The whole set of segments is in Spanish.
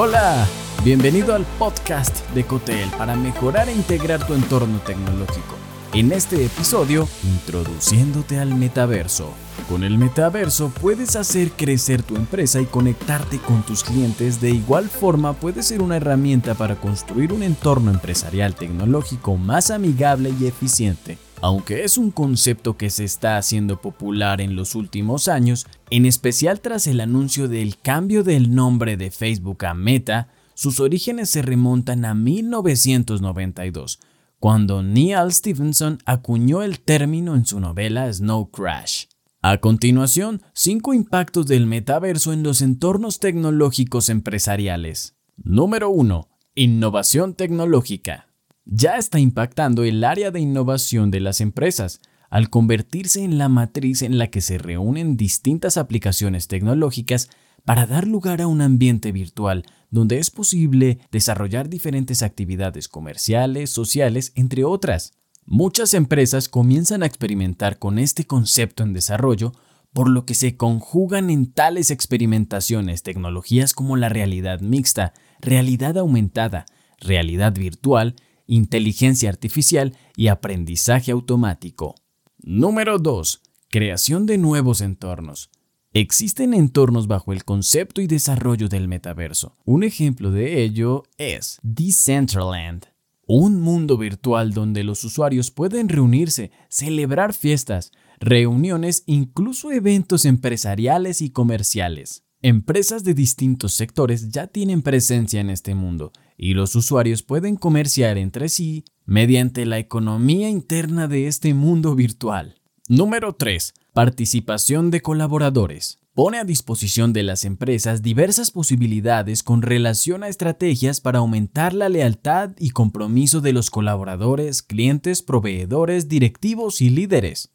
Hola, bienvenido al podcast de Cotel para mejorar e integrar tu entorno tecnológico. En este episodio, introduciéndote al metaverso. Con el metaverso puedes hacer crecer tu empresa y conectarte con tus clientes. De igual forma, puede ser una herramienta para construir un entorno empresarial tecnológico más amigable y eficiente. Aunque es un concepto que se está haciendo popular en los últimos años, en especial tras el anuncio del cambio del nombre de Facebook a Meta, sus orígenes se remontan a 1992, cuando Neil Stephenson acuñó el término en su novela Snow Crash. A continuación, cinco impactos del metaverso en los entornos tecnológicos empresariales. Número 1. Innovación tecnológica ya está impactando el área de innovación de las empresas, al convertirse en la matriz en la que se reúnen distintas aplicaciones tecnológicas para dar lugar a un ambiente virtual donde es posible desarrollar diferentes actividades comerciales, sociales, entre otras. Muchas empresas comienzan a experimentar con este concepto en desarrollo, por lo que se conjugan en tales experimentaciones tecnologías como la realidad mixta, realidad aumentada, realidad virtual inteligencia artificial y aprendizaje automático. Número 2. Creación de nuevos entornos. Existen entornos bajo el concepto y desarrollo del metaverso. Un ejemplo de ello es Decentraland, un mundo virtual donde los usuarios pueden reunirse, celebrar fiestas, reuniones, incluso eventos empresariales y comerciales. Empresas de distintos sectores ya tienen presencia en este mundo y los usuarios pueden comerciar entre sí mediante la economía interna de este mundo virtual. Número 3. Participación de colaboradores. Pone a disposición de las empresas diversas posibilidades con relación a estrategias para aumentar la lealtad y compromiso de los colaboradores, clientes, proveedores, directivos y líderes.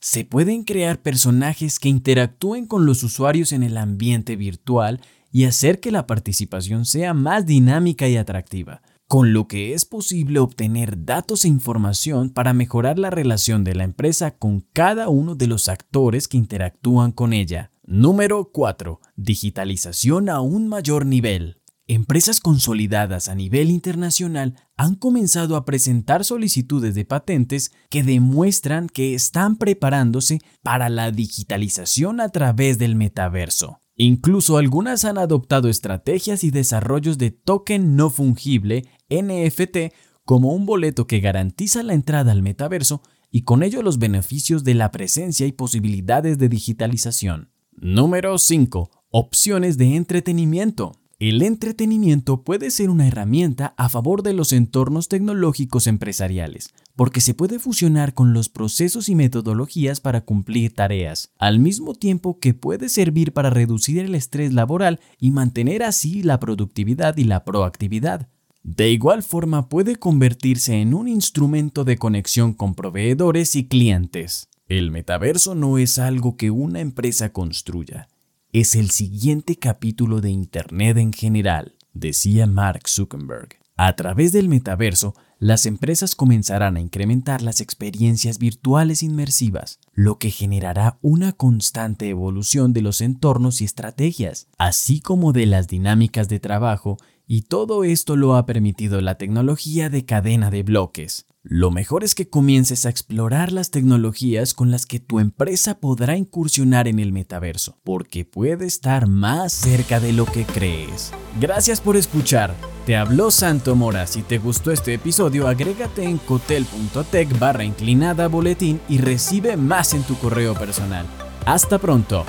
Se pueden crear personajes que interactúen con los usuarios en el ambiente virtual y hacer que la participación sea más dinámica y atractiva, con lo que es posible obtener datos e información para mejorar la relación de la empresa con cada uno de los actores que interactúan con ella. Número 4. Digitalización a un mayor nivel. Empresas consolidadas a nivel internacional han comenzado a presentar solicitudes de patentes que demuestran que están preparándose para la digitalización a través del metaverso. Incluso algunas han adoptado estrategias y desarrollos de token no fungible NFT como un boleto que garantiza la entrada al metaverso y con ello los beneficios de la presencia y posibilidades de digitalización. Número 5. Opciones de entretenimiento. El entretenimiento puede ser una herramienta a favor de los entornos tecnológicos empresariales, porque se puede fusionar con los procesos y metodologías para cumplir tareas, al mismo tiempo que puede servir para reducir el estrés laboral y mantener así la productividad y la proactividad. De igual forma puede convertirse en un instrumento de conexión con proveedores y clientes. El metaverso no es algo que una empresa construya, es el siguiente capítulo de Internet en general, decía Mark Zuckerberg. A través del metaverso, las empresas comenzarán a incrementar las experiencias virtuales inmersivas, lo que generará una constante evolución de los entornos y estrategias, así como de las dinámicas de trabajo, y todo esto lo ha permitido la tecnología de cadena de bloques, lo mejor es que comiences a explorar las tecnologías con las que tu empresa podrá incursionar en el metaverso, porque puede estar más cerca de lo que crees. Gracias por escuchar. Te habló Santo Mora. Si te gustó este episodio, agrégate en cotel.tech barra inclinada boletín y recibe más en tu correo personal. Hasta pronto.